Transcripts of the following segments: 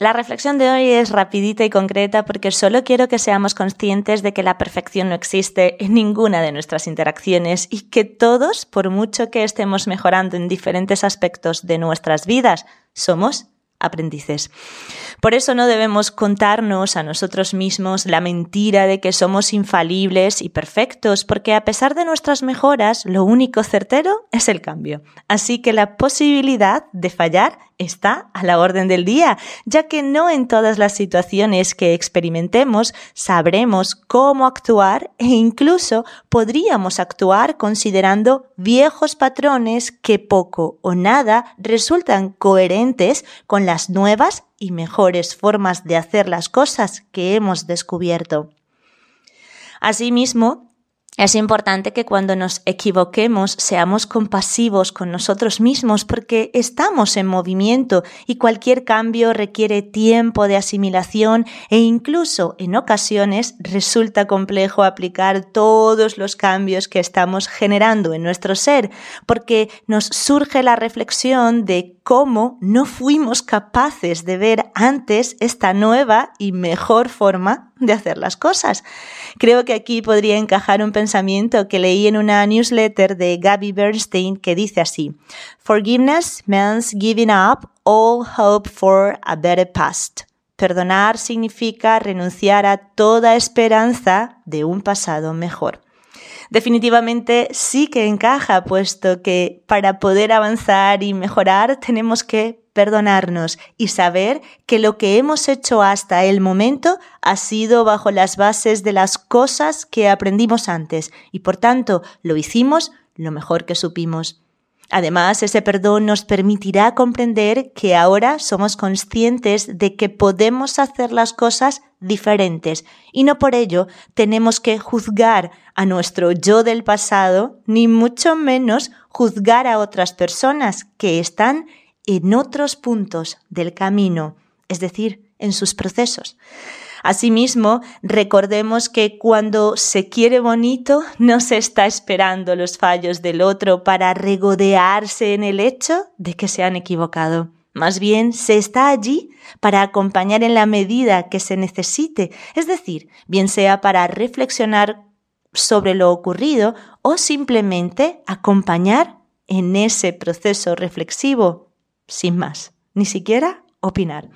La reflexión de hoy es rapidita y concreta porque solo quiero que seamos conscientes de que la perfección no existe en ninguna de nuestras interacciones y que todos, por mucho que estemos mejorando en diferentes aspectos de nuestras vidas, somos aprendices. Por eso no debemos contarnos a nosotros mismos la mentira de que somos infalibles y perfectos, porque a pesar de nuestras mejoras, lo único certero es el cambio. Así que la posibilidad de fallar está a la orden del día, ya que no en todas las situaciones que experimentemos sabremos cómo actuar e incluso podríamos actuar considerando viejos patrones que poco o nada resultan coherentes con las nuevas y mejores formas de hacer las cosas que hemos descubierto. Asimismo, es importante que cuando nos equivoquemos seamos compasivos con nosotros mismos porque estamos en movimiento y cualquier cambio requiere tiempo de asimilación e incluso en ocasiones resulta complejo aplicar todos los cambios que estamos generando en nuestro ser porque nos surge la reflexión de cómo no fuimos capaces de ver antes esta nueva y mejor forma de hacer las cosas. Creo que aquí podría encajar un pensamiento que leí en una newsletter de Gabby Bernstein que dice así, Forgiveness means giving up all hope for a better past. Perdonar significa renunciar a toda esperanza de un pasado mejor definitivamente sí que encaja, puesto que para poder avanzar y mejorar tenemos que perdonarnos y saber que lo que hemos hecho hasta el momento ha sido bajo las bases de las cosas que aprendimos antes y por tanto lo hicimos lo mejor que supimos. Además, ese perdón nos permitirá comprender que ahora somos conscientes de que podemos hacer las cosas diferentes y no por ello tenemos que juzgar a nuestro yo del pasado, ni mucho menos juzgar a otras personas que están en otros puntos del camino, es decir, en sus procesos. Asimismo, recordemos que cuando se quiere bonito no se está esperando los fallos del otro para regodearse en el hecho de que se han equivocado. Más bien, se está allí para acompañar en la medida que se necesite, es decir, bien sea para reflexionar sobre lo ocurrido o simplemente acompañar en ese proceso reflexivo, sin más, ni siquiera opinar.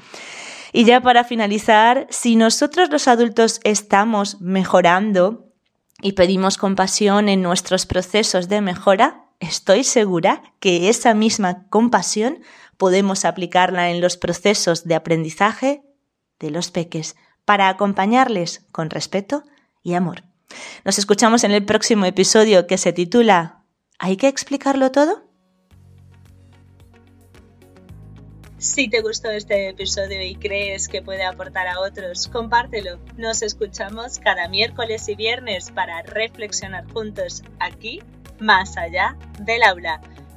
Y ya para finalizar, si nosotros los adultos estamos mejorando y pedimos compasión en nuestros procesos de mejora, estoy segura que esa misma compasión podemos aplicarla en los procesos de aprendizaje de los peques para acompañarles con respeto y amor. Nos escuchamos en el próximo episodio que se titula ¿Hay que explicarlo todo? Si te gustó este episodio y crees que puede aportar a otros, compártelo. Nos escuchamos cada miércoles y viernes para reflexionar juntos aquí, más allá del aula.